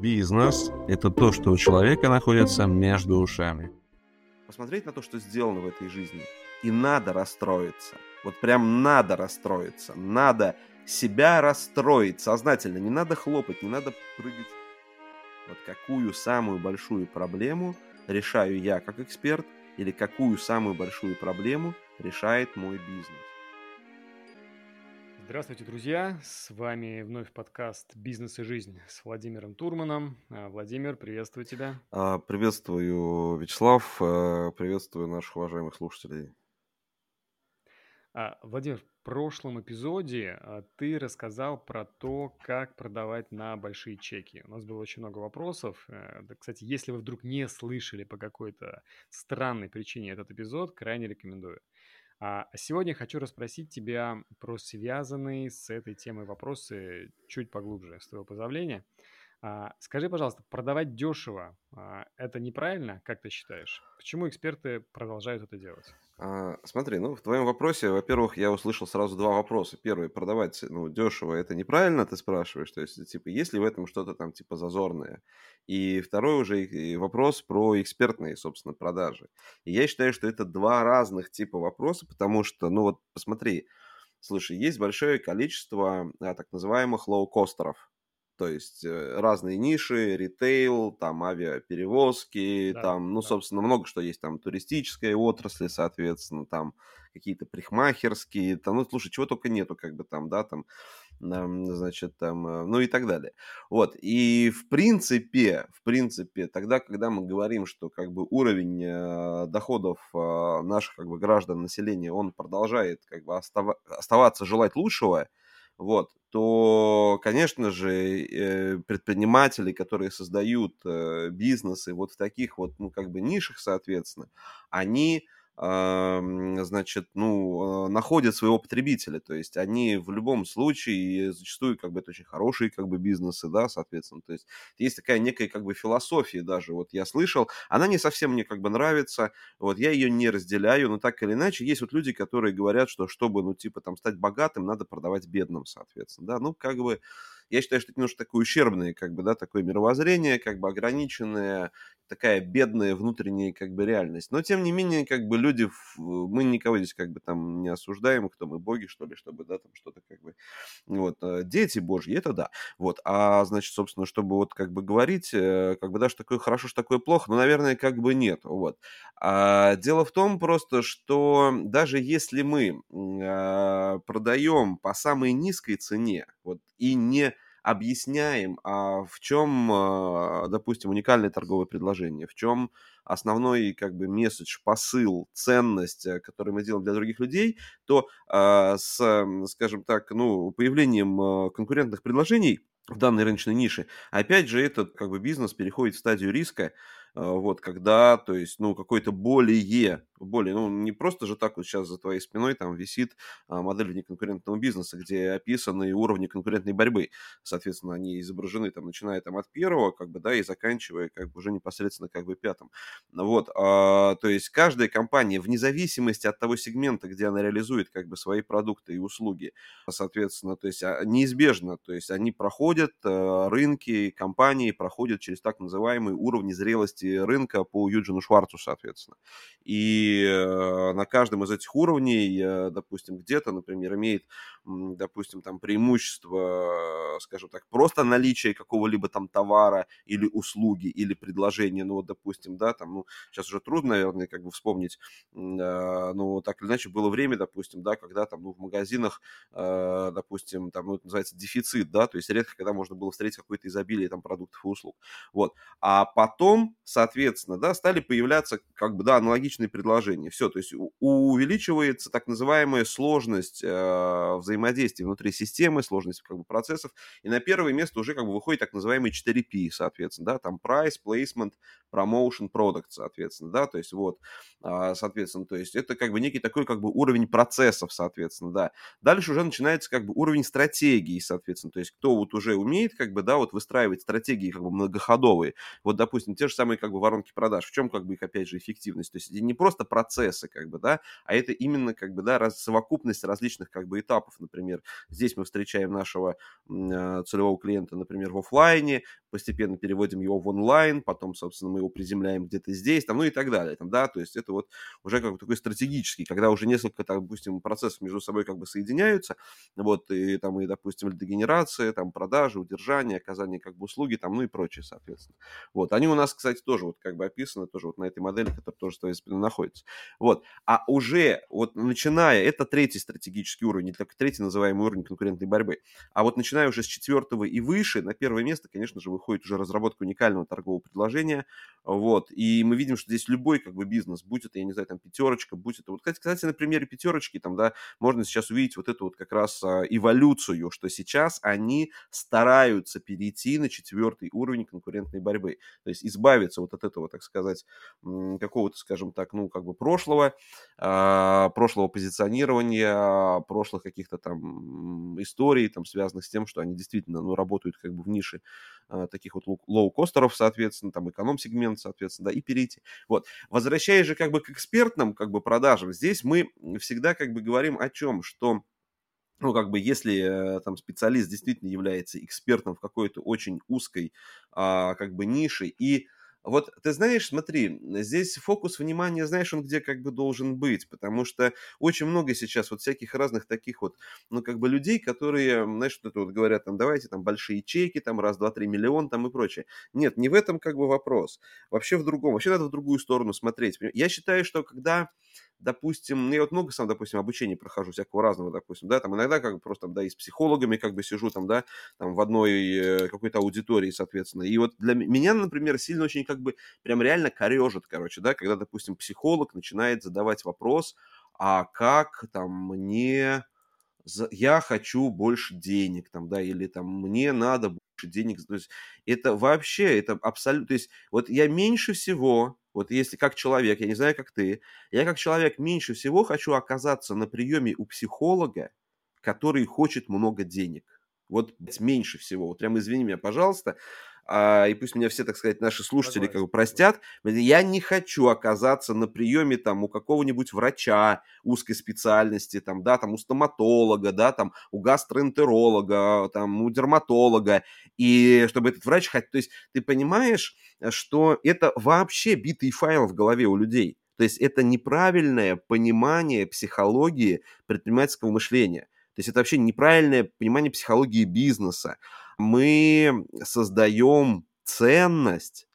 Бизнес – это то, что у человека находится между ушами. Посмотреть на то, что сделано в этой жизни, и надо расстроиться. Вот прям надо расстроиться. Надо себя расстроить сознательно. Не надо хлопать, не надо прыгать. Вот какую самую большую проблему решаю я как эксперт, или какую самую большую проблему решает мой бизнес. Здравствуйте, друзья! С вами вновь подкаст «Бизнес и жизнь» с Владимиром Турманом. А, Владимир, приветствую тебя. А, приветствую, Вячеслав. А, приветствую наших уважаемых слушателей. Владимир, в прошлом эпизоде ты рассказал про то, как продавать на большие чеки. У нас было очень много вопросов. Э, кстати, если вы вдруг не слышали по какой-то странной причине этот эпизод, крайне рекомендую. А сегодня хочу расспросить тебя про связанные с этой темой вопросы чуть поглубже, с твоего позволения. А, скажи, пожалуйста, продавать дешево а, – это неправильно, как ты считаешь? Почему эксперты продолжают это делать? А, смотри, ну, в твоем вопросе, во-первых, я услышал сразу два вопроса. Первый, продавать, ну, дешево – это неправильно, ты спрашиваешь? То есть, типа, есть ли в этом что-то там, типа, зазорное? И второй уже вопрос про экспертные, собственно, продажи. И я считаю, что это два разных типа вопроса, потому что, ну, вот посмотри, слушай, есть большое количество а, так называемых лоукостеров, то есть э, разные ниши, ритейл, там авиаперевозки, да, там, ну, да. собственно, много что есть, там туристическая отрасль, соответственно, там какие-то прихмахерские, там, ну, слушай, чего только нету, как бы там, да, там, значит, там, э, ну и так далее. Вот, и в принципе, в принципе, тогда, когда мы говорим, что как бы уровень э, доходов э, наших как бы граждан, населения, он продолжает как бы остава- оставаться желать лучшего, вот, то, конечно же, э, предприниматели, которые создают э, бизнесы вот в таких вот, ну, как бы нишах, соответственно, они значит, ну, э, находят своего потребителя. То есть они в любом случае, зачастую, как бы, это очень хорошие, как бы, бизнесы, да, соответственно. То есть есть такая некая, как бы, философия даже, вот я слышал, она не совсем мне, как бы, нравится, вот я ее не разделяю, но так или иначе, есть вот люди, которые говорят, что чтобы, ну, типа, там, стать богатым, надо продавать бедным, соответственно, да, ну, как бы, я считаю, что это немножко такое ущербное, как бы, да, такое мировоззрение, как бы ограниченное, такая бедная внутренняя, как бы, реальность. Но, тем не менее, как бы, люди, мы никого здесь, как бы, там не осуждаем, кто мы, боги, что ли, чтобы, да, там что-то, как бы, вот, э, дети божьи, это да, вот, а, значит, собственно, чтобы вот, как бы, говорить, э, как бы, да, что такое хорошо, что такое плохо, ну, наверное, как бы нет, вот. А, дело в том просто, что даже если мы а, продаем по самой низкой цене, вот, и не объясняем, а в чем, а, допустим, уникальное торговое предложение, в чем основной как бы месседж, посыл, ценность, э, который мы делаем для других людей, то а, с, скажем так, ну, появлением а, конкурентных предложений в данной рыночной нише, опять же, этот как бы бизнес переходит в стадию риска, вот, когда, то есть, ну, какой-то более более, ну, не просто же так вот сейчас за твоей спиной там висит а, модель внеконкурентного бизнеса, где описаны уровни конкурентной борьбы. Соответственно, они изображены там, начиная там от первого, как бы, да, и заканчивая как бы уже непосредственно как бы пятым. Вот, а, то есть каждая компания, вне зависимости от того сегмента, где она реализует как бы свои продукты и услуги, соответственно, то есть а, неизбежно, то есть они проходят, а, рынки, компании проходят через так называемые уровни зрелости рынка по Юджину Шварцу, соответственно. И Э, на каждом из этих уровней, э, допустим, где-то, например, имеет, допустим, там преимущество, скажем так, просто наличие какого-либо там товара или услуги или предложения, ну вот, допустим, да, там, ну, сейчас уже трудно, наверное, как бы вспомнить, э, ну, так или иначе было время, допустим, да, когда там, ну, в магазинах, допустим, там, ну, это называется дефицит, да, то есть редко, когда можно было встретить какое-то изобилие там продуктов и услуг, вот, а потом, соответственно, да, стали появляться, как бы, да, аналогичные предложения. Все, то есть увеличивается так называемая сложность э, взаимодействия внутри системы, сложность как бы, процессов, и на первое место уже как бы выходит так называемый 4P, соответственно, да, там price, placement, promotion, product, соответственно, да, то есть вот, э, соответственно, то есть это как бы некий такой как бы уровень процессов, соответственно, да. Дальше уже начинается как бы уровень стратегии, соответственно, то есть кто вот уже умеет как бы, да, вот выстраивать стратегии как бы многоходовые, вот, допустим, те же самые как бы воронки продаж, в чем как бы их, опять же, эффективность, то есть не просто процессы, как бы, да, а это именно, как бы, да, раз, совокупность различных, как бы, этапов, например, здесь мы встречаем нашего э, целевого клиента, например, в офлайне, постепенно переводим его в онлайн, потом, собственно, мы его приземляем где-то здесь, там, ну и так далее, там, да, то есть это вот уже как бы такой стратегический, когда уже несколько, там, допустим, процессов между собой как бы соединяются, вот, и там, и, допустим, дегенерация, там, продажи, удержание, оказание как бы услуги, там, ну и прочее, соответственно. Вот, они у нас, кстати, тоже вот как бы описаны, тоже вот на этой модели, которая тоже спине находится. Вот, а уже вот начиная, это третий стратегический уровень, это третий называемый уровень конкурентной борьбы, а вот начиная уже с четвертого и выше, на первое место, конечно же, выходит уже разработка уникального торгового предложения, вот, и мы видим, что здесь любой как бы бизнес, будь это, я не знаю, там пятерочка, будь это, вот, кстати, на примере пятерочки, там, да, можно сейчас увидеть вот эту вот как раз а, эволюцию, что сейчас они стараются перейти на четвертый уровень конкурентной борьбы, то есть избавиться вот от этого, так сказать, какого-то, скажем так, ну, как бы прошлого, а, прошлого позиционирования, прошлых каких-то там историй, там, связанных с тем, что они действительно, ну, работают как бы в нише таких вот лоу-костеров, соответственно, там эконом-сегмент, соответственно, да, и перейти. Вот. Возвращаясь же как бы к экспертным как бы продажам, здесь мы всегда как бы говорим о чем, что ну, как бы, если э, там специалист действительно является экспертом в какой-то очень узкой, а, как бы, нише и вот ты знаешь, смотри, здесь фокус внимания, знаешь, он где как бы должен быть, потому что очень много сейчас вот всяких разных таких вот, ну, как бы людей, которые, знаешь, что это вот говорят, там, давайте там большие чеки, там, раз, два, три миллион, там и прочее. Нет, не в этом как бы вопрос. Вообще в другом. Вообще надо в другую сторону смотреть. Я считаю, что когда допустим, ну, я вот много сам, допустим, обучений прохожу, всякого разного, допустим, да, там иногда как бы просто, да, и с психологами как бы сижу там, да, там в одной э, какой-то аудитории, соответственно. И вот для меня, например, сильно очень как бы прям реально корежит, короче, да, когда, допустим, психолог начинает задавать вопрос, а как там мне я хочу больше денег, там, да, или там мне надо больше денег. То есть это вообще, это абсолютно, то есть вот я меньше всего вот если как человек, я не знаю, как ты, я как человек меньше всего хочу оказаться на приеме у психолога, который хочет много денег. Вот меньше всего. Вот прям извини меня, пожалуйста а, и пусть меня все, так сказать, наши слушатели как бы простят, я не хочу оказаться на приеме там у какого-нибудь врача узкой специальности, там, да, там у стоматолога, да, там у гастроэнтеролога, там у дерматолога, и чтобы этот врач, то есть ты понимаешь, что это вообще битый файл в голове у людей. То есть это неправильное понимание психологии предпринимательского мышления. То есть это вообще неправильное понимание психологии бизнеса мы создаем ценность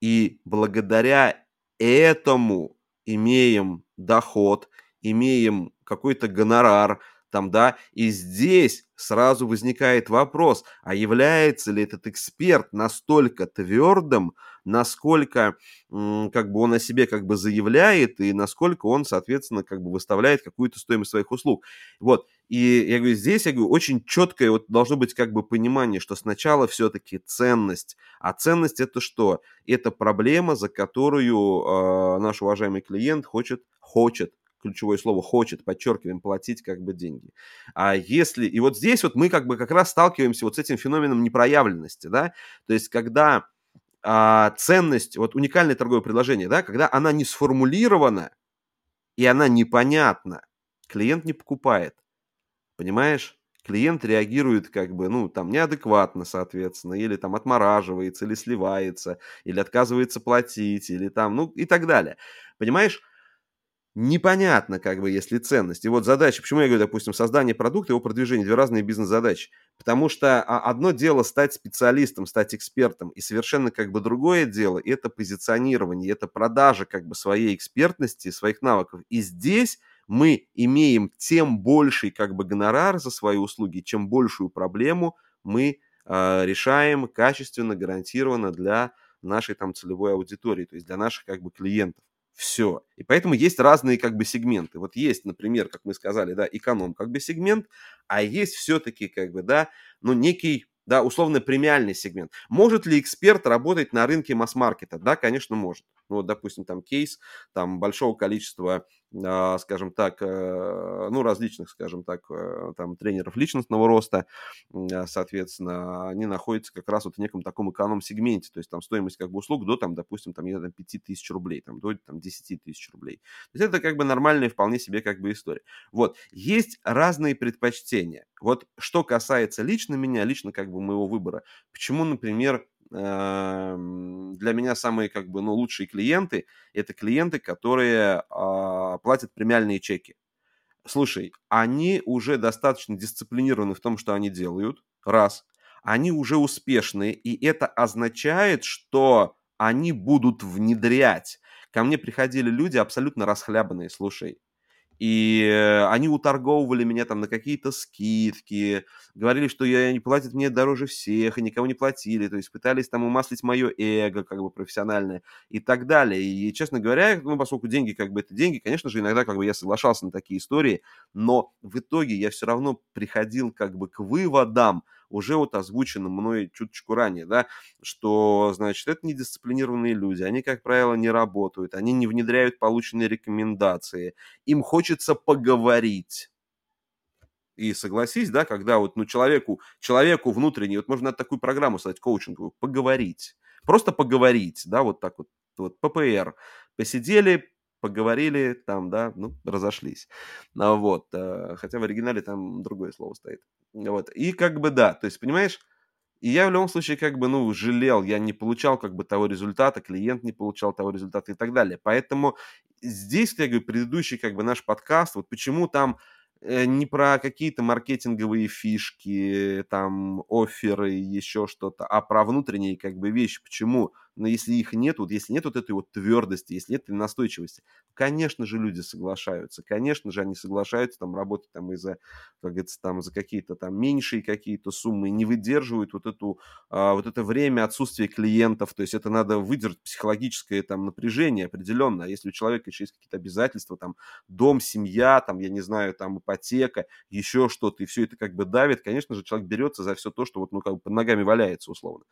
и благодаря этому имеем доход, имеем какой-то гонорар, там, да, и здесь сразу возникает вопрос, а является ли этот эксперт настолько твердым, насколько как бы он о себе как бы заявляет и насколько он, соответственно, как бы выставляет какую-то стоимость своих услуг. Вот, и я говорю, здесь, я говорю, очень четкое вот должно быть как бы понимание, что сначала все-таки ценность, а ценность это что? Это проблема, за которую э, наш уважаемый клиент хочет, хочет ключевое слово хочет, подчеркиваем, платить как бы деньги. А если, и вот здесь вот мы как бы как раз сталкиваемся вот с этим феноменом непроявленности, да, то есть когда а, ценность, вот уникальное торговое предложение, да, когда она не сформулирована и она непонятна, клиент не покупает, понимаешь? Клиент реагирует как бы, ну, там, неадекватно, соответственно, или там отмораживается, или сливается, или отказывается платить, или там, ну, и так далее. Понимаешь? непонятно, как бы, если ценность. И вот задача, почему я говорю, допустим, создание продукта, его продвижение, две разные бизнес-задачи. Потому что а, одно дело стать специалистом, стать экспертом, и совершенно как бы другое дело – это позиционирование, это продажа как бы своей экспертности, своих навыков. И здесь мы имеем тем больший как бы гонорар за свои услуги, чем большую проблему мы э, решаем качественно, гарантированно для нашей там целевой аудитории, то есть для наших как бы клиентов. Все. И поэтому есть разные как бы сегменты. Вот есть, например, как мы сказали, да, эконом как бы сегмент, а есть все-таки как бы, да, ну, некий да, условно премиальный сегмент. Может ли эксперт работать на рынке масс-маркета? Да, конечно, может. Ну, допустим, там кейс там большого количества а, скажем так, э, ну, различных, скажем так, э, там, тренеров личностного роста, а, соответственно, они находятся как раз вот в неком таком эконом-сегменте, то есть там стоимость как бы услуг до, там, допустим, там, не знаю, 5 тысяч рублей, там, до там, 10 тысяч рублей. То есть это как бы нормальная вполне себе как бы история. Вот, есть разные предпочтения. Вот что касается лично меня, лично как бы моего выбора, почему, например, для меня самые как бы, ну, лучшие клиенты – это клиенты, которые а, платят премиальные чеки. Слушай, они уже достаточно дисциплинированы в том, что они делают, раз. Они уже успешны, и это означает, что они будут внедрять. Ко мне приходили люди абсолютно расхлябанные, слушай. И э, они уторговывали меня там на какие-то скидки, говорили, что я, они платят мне дороже всех, и никого не платили, то есть пытались там умаслить мое эго, как бы профессиональное, и так далее. И, честно говоря, ну, поскольку деньги, как бы это деньги, конечно же, иногда как бы я соглашался на такие истории, но в итоге я все равно приходил как бы к выводам, уже вот озвученным мной чуточку ранее, да, что, значит, это недисциплинированные люди, они, как правило, не работают, они не внедряют полученные рекомендации, им хочется поговорить. И согласись, да, когда вот, ну, человеку, человеку внутренне, вот можно такую программу создать коучинговую, поговорить. Просто поговорить, да, вот так вот, вот ППР. Посидели, поговорили, там, да, ну, разошлись. А вот, э, хотя в оригинале там другое слово стоит. Вот, и как бы да, то есть, понимаешь, и я в любом случае как бы, ну, жалел, я не получал как бы того результата, клиент не получал того результата и так далее. Поэтому здесь, как бы, предыдущий как бы наш подкаст, вот почему там Э, не про какие-то маркетинговые фишки, там, оферы, еще что-то, а про внутренние как бы вещи. Почему? Но если их нет, вот если нет вот этой вот твердости, если нет этой настойчивости, конечно же люди соглашаются, конечно же они соглашаются там работать там из-за, как говорится, там за какие-то там меньшие какие-то суммы, не выдерживают вот эту, а, вот это время отсутствия клиентов, то есть это надо выдержать психологическое там напряжение определенно, а если у человека еще есть какие-то обязательства, там дом, семья, там, я не знаю, там ипотека, еще что-то, и все это как бы давит, конечно же человек берется за все то, что вот, ну, как бы под ногами валяется условно.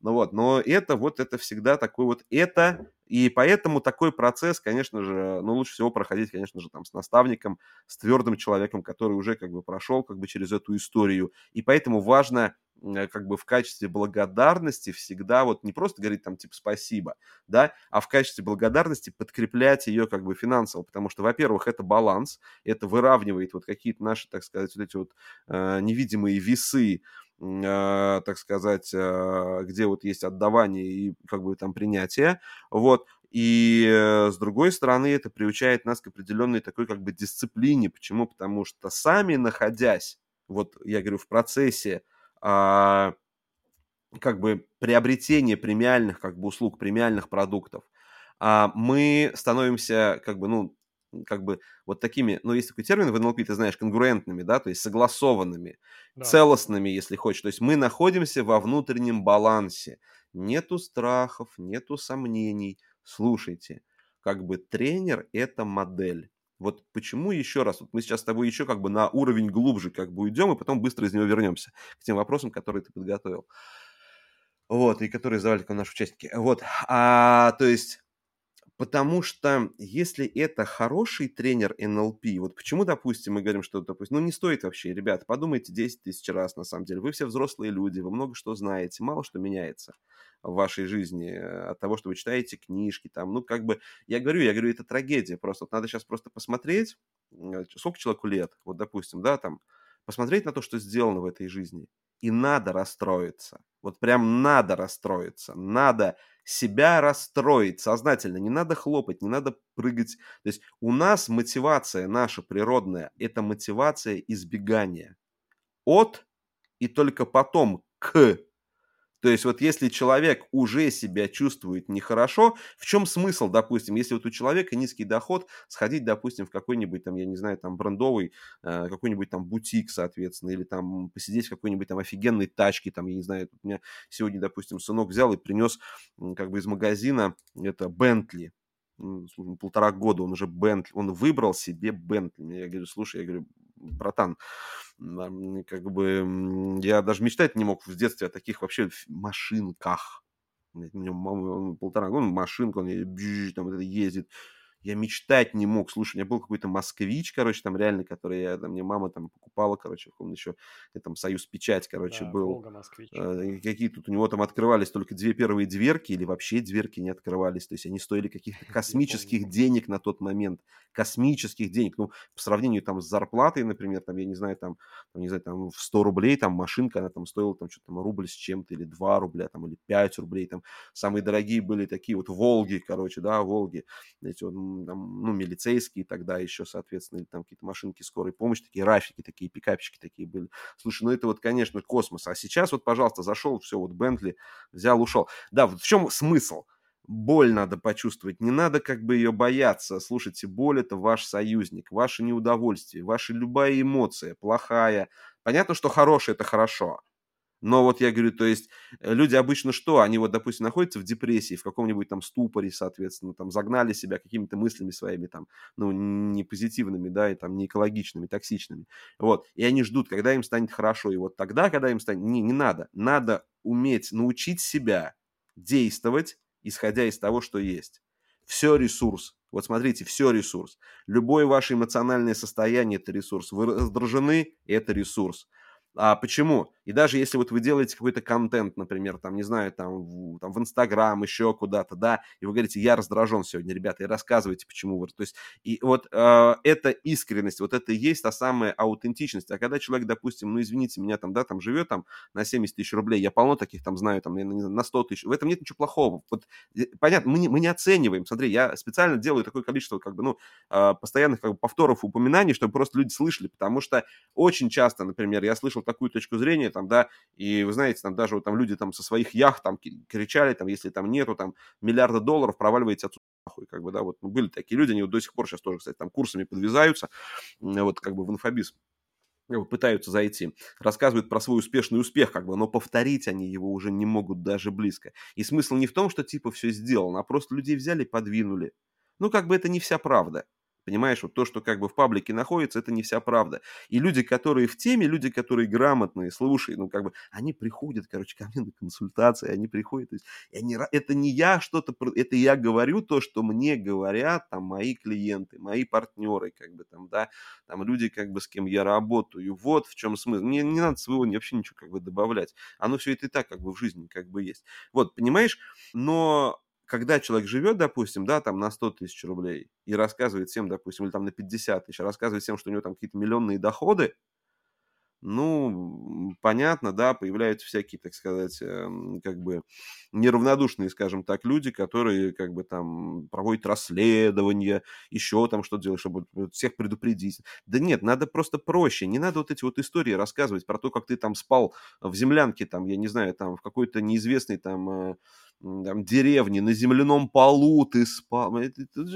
Ну вот, но это вот, это всегда такой вот это, и поэтому такой процесс, конечно же, ну, лучше всего проходить, конечно же, там с наставником, с твердым человеком, который уже как бы прошел как бы через эту историю. И поэтому важно э, как бы в качестве благодарности всегда вот не просто говорить там типа спасибо, да, а в качестве благодарности подкреплять ее как бы финансово, потому что, во-первых, это баланс, это выравнивает вот какие-то наши, так сказать, вот эти вот э, невидимые весы так сказать, а, где вот есть отдавание и как бы там принятие, вот, и э, с другой стороны это приучает нас к определенной такой как бы дисциплине, почему? Потому что сами находясь, вот я говорю, в процессе а, как бы приобретения премиальных как бы услуг, премиальных продуктов, мы становимся как бы, ну, как бы вот такими, ну, есть такой термин в НЛП, ты знаешь, конгруентными, да, то есть согласованными, да. целостными, если хочешь. То есть мы находимся во внутреннем балансе. Нету страхов, нету сомнений. Слушайте, как бы тренер – это модель. Вот почему еще раз, вот мы сейчас с тобой еще как бы на уровень глубже как бы уйдем, и потом быстро из него вернемся к тем вопросам, которые ты подготовил. Вот, и которые задавали наши участники. Вот, а, то есть Потому что если это хороший тренер НЛП, вот почему, допустим, мы говорим, что, допустим, ну не стоит вообще, ребят, подумайте 10 тысяч раз на самом деле. Вы все взрослые люди, вы много что знаете, мало что меняется в вашей жизни э, от того, что вы читаете книжки, там, ну как бы, я говорю, я говорю, это трагедия, просто вот надо сейчас просто посмотреть, сколько человеку лет, вот допустим, да, там, посмотреть на то, что сделано в этой жизни, и надо расстроиться, вот прям надо расстроиться, надо себя расстроить сознательно. Не надо хлопать, не надо прыгать. То есть у нас мотивация наша природная – это мотивация избегания. От и только потом к то есть вот если человек уже себя чувствует нехорошо, в чем смысл, допустим, если вот у человека низкий доход, сходить, допустим, в какой-нибудь там, я не знаю, там брендовый, э, какой-нибудь там бутик, соответственно, или там посидеть в какой-нибудь там офигенной тачке, там, я не знаю, у меня сегодня, допустим, сынок взял и принес как бы из магазина это Бентли, полтора года он уже Бентли, он выбрал себе Бентли. Я говорю, слушай, я говорю, братан, как бы я даже мечтать не мог в детстве о таких вообще машинках. У него полтора года, машинка, он там это ездит. Я мечтать не мог. Слушай, у меня был какой-то москвич, короче, там реально, который я, там, мне мама там покупала, короче, он еще, там, Союз Печать, короче, Да, был. Э, Какие тут у него там открывались только две первые дверки или вообще дверки не открывались. То есть они стоили каких-то космических денег на тот момент. Космических денег. Ну, по сравнению там с зарплатой, например, там, я не знаю, там, там, не знаю, там в 100 рублей там машинка, она там стоила там что-то там рубль с чем-то или 2 рубля там или 5 рублей. Там самые дорогие были такие вот Волги, короче, да, Волги. Эти вот, там, ну, милицейские тогда еще, соответственно, или там какие-то машинки скорой помощи, такие рафики, такие пикапчики такие были. Слушай, ну это вот, конечно, космос. А сейчас вот, пожалуйста, зашел, все, вот Бентли взял, ушел. Да, вот в чем смысл? Боль надо почувствовать, не надо как бы ее бояться. Слушайте, боль это ваш союзник, ваше неудовольствие, ваша любая эмоция, плохая. Понятно, что хорошая это хорошо, но вот я говорю, то есть э, люди обычно что? Они вот, допустим, находятся в депрессии, в каком-нибудь там ступоре, соответственно, там загнали себя какими-то мыслями своими там, ну, не позитивными, да, и там не экологичными, токсичными. Вот. И они ждут, когда им станет хорошо. И вот тогда, когда им станет... Не, не надо. Надо уметь научить себя действовать, исходя из того, что есть. Все ресурс. Вот смотрите, все ресурс. Любое ваше эмоциональное состояние – это ресурс. Вы раздражены – это ресурс. А почему? И даже если вот вы делаете какой-то контент, например, там, не знаю, там, в, там, в Инстаграм, еще куда-то, да, и вы говорите, я раздражен сегодня, ребята, и рассказывайте, почему вы... То есть, и вот э, эта искренность, вот это и есть та самая аутентичность. А когда человек, допустим, ну, извините меня, там, да, там, живет там на 70 тысяч рублей, я полно таких там знаю, там, на 100 тысяч, в этом нет ничего плохого. Вот, понятно, мы не, мы не оцениваем, смотри, я специально делаю такое количество, как бы, ну, э, постоянных как бы, повторов упоминаний, чтобы просто люди слышали, потому что очень часто, например, я слышал такую точку зрения, там, да, и вы знаете, там даже вот там люди там со своих яхт там кричали, там, если там нету там миллиарда долларов, проваливайте отсюда нахуй, как бы, да, вот ну, были такие люди, они вот до сих пор сейчас тоже, кстати, там курсами подвязаются, вот как бы в инфобиз пытаются зайти, рассказывают про свой успешный успех, как бы, но повторить они его уже не могут даже близко. И смысл не в том, что типа все сделано, а просто людей взяли, подвинули. Ну, как бы это не вся правда. Понимаешь, вот то, что как бы в паблике находится, это не вся правда. И люди, которые в теме, люди, которые грамотные, слушай, ну как бы, они приходят, короче, ко мне на консультации, они приходят, то есть, они, это не я что-то, это я говорю то, что мне говорят там мои клиенты, мои партнеры, как бы там, да, там люди, как бы с кем я работаю. Вот в чем смысл. Мне не надо своего вообще ничего как бы добавлять. Оно все это и так как бы в жизни как бы есть. Вот, понимаешь? Но когда человек живет, допустим, да, там на 100 тысяч рублей и рассказывает всем, допустим, или там на 50 тысяч, рассказывает всем, что у него там какие-то миллионные доходы, ну, понятно, да, появляются всякие, так сказать, эм, как бы неравнодушные, скажем так, люди, которые как бы там проводят расследования, еще там что делать, чтобы всех предупредить. Да нет, надо просто проще, не надо вот эти вот истории рассказывать про то, как ты там спал в землянке, там, я не знаю, там, в какой-то неизвестной там э, там, деревни, на земляном полу ты спал.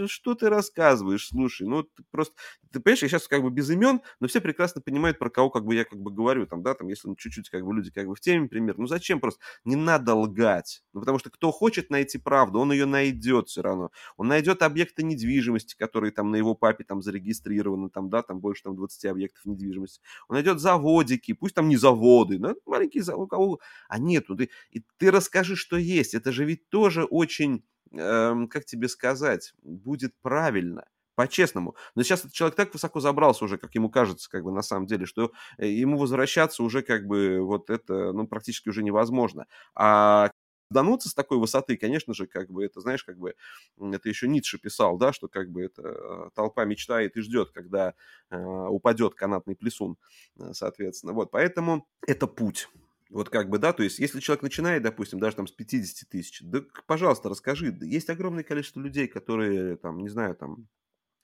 Что ты рассказываешь? Слушай, ну ты просто... Ты понимаешь, я сейчас как бы без имен, но все прекрасно понимают, про кого как бы я как бы говорю. Там, да, там, если ну, чуть-чуть как бы люди как бы в теме, пример. Ну зачем просто? Не надо лгать. Ну потому что кто хочет найти правду, он ее найдет все равно. Он найдет объекты недвижимости, которые там на его папе там зарегистрированы, там, да, там больше там 20 объектов недвижимости. Он найдет заводики, пусть там не заводы, но маленькие заводы, у кого... А нету. Ты, и ты расскажи, что есть. Это же ведь тоже очень, э, как тебе сказать, будет правильно по-честному. Но сейчас этот человек так высоко забрался уже, как ему кажется, как бы на самом деле, что э, ему возвращаться уже как бы вот это, ну, практически уже невозможно. А дануться с такой высоты, конечно же, как бы это, знаешь, как бы это еще Ницше писал, да, что как бы это э, толпа мечтает и ждет, когда э, упадет канатный плесун, э, соответственно. Вот, поэтому это путь. Вот как бы, да, то есть, если человек начинает, допустим, даже там с 50 тысяч, да, пожалуйста, расскажи. Есть огромное количество людей, которые, там, не знаю, там,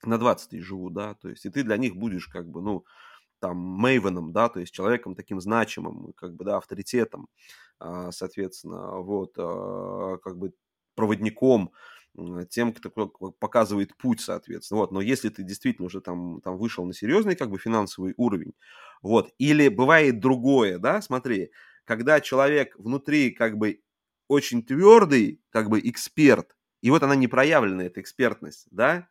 на 20 тысяч живут, да, то есть, и ты для них будешь, как бы, ну, там, мейвеном, да, то есть, человеком таким значимым, как бы, да, авторитетом, а, соответственно, вот, а, как бы, проводником, тем, кто показывает путь, соответственно. Вот. Но если ты действительно уже там, там вышел на серьезный как бы финансовый уровень, вот, или бывает другое, да, смотри, когда человек внутри как бы очень твердый, как бы эксперт, и вот она не проявлена, эта экспертность, да,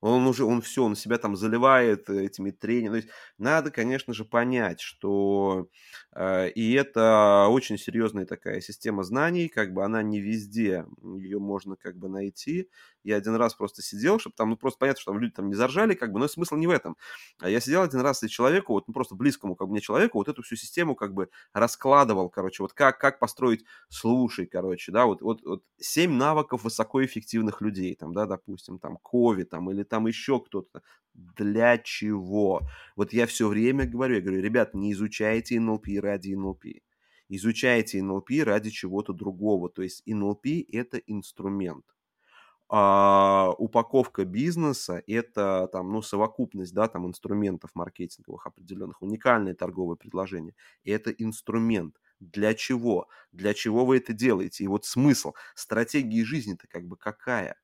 Он уже, он все, он себя там заливает этими тренингами. То есть надо, конечно же, понять, что э, и это очень серьезная такая система знаний, как бы она не везде, ее можно как бы найти. Я один раз просто сидел, чтобы там, ну просто понятно, что там люди там не заржали, как бы, но смысл не в этом. А я сидел один раз и человеку, вот ну, просто близкому как бы мне человеку, вот эту всю систему как бы раскладывал, короче, вот как, как построить, слушай, короче, да, вот, вот, вот 7 навыков высокоэффективных людей, там, да, допустим, там, Кови, там, или там еще кто-то. Для чего? Вот я все время говорю, я говорю, ребят, не изучайте НЛП ради НЛП. Изучайте НЛП ради чего-то другого. То есть НЛП – это инструмент. А упаковка бизнеса – это там, ну, совокупность да, там, инструментов маркетинговых определенных, уникальное торговое предложение. И это инструмент. Для чего? Для чего вы это делаете? И вот смысл стратегии жизни-то как бы какая?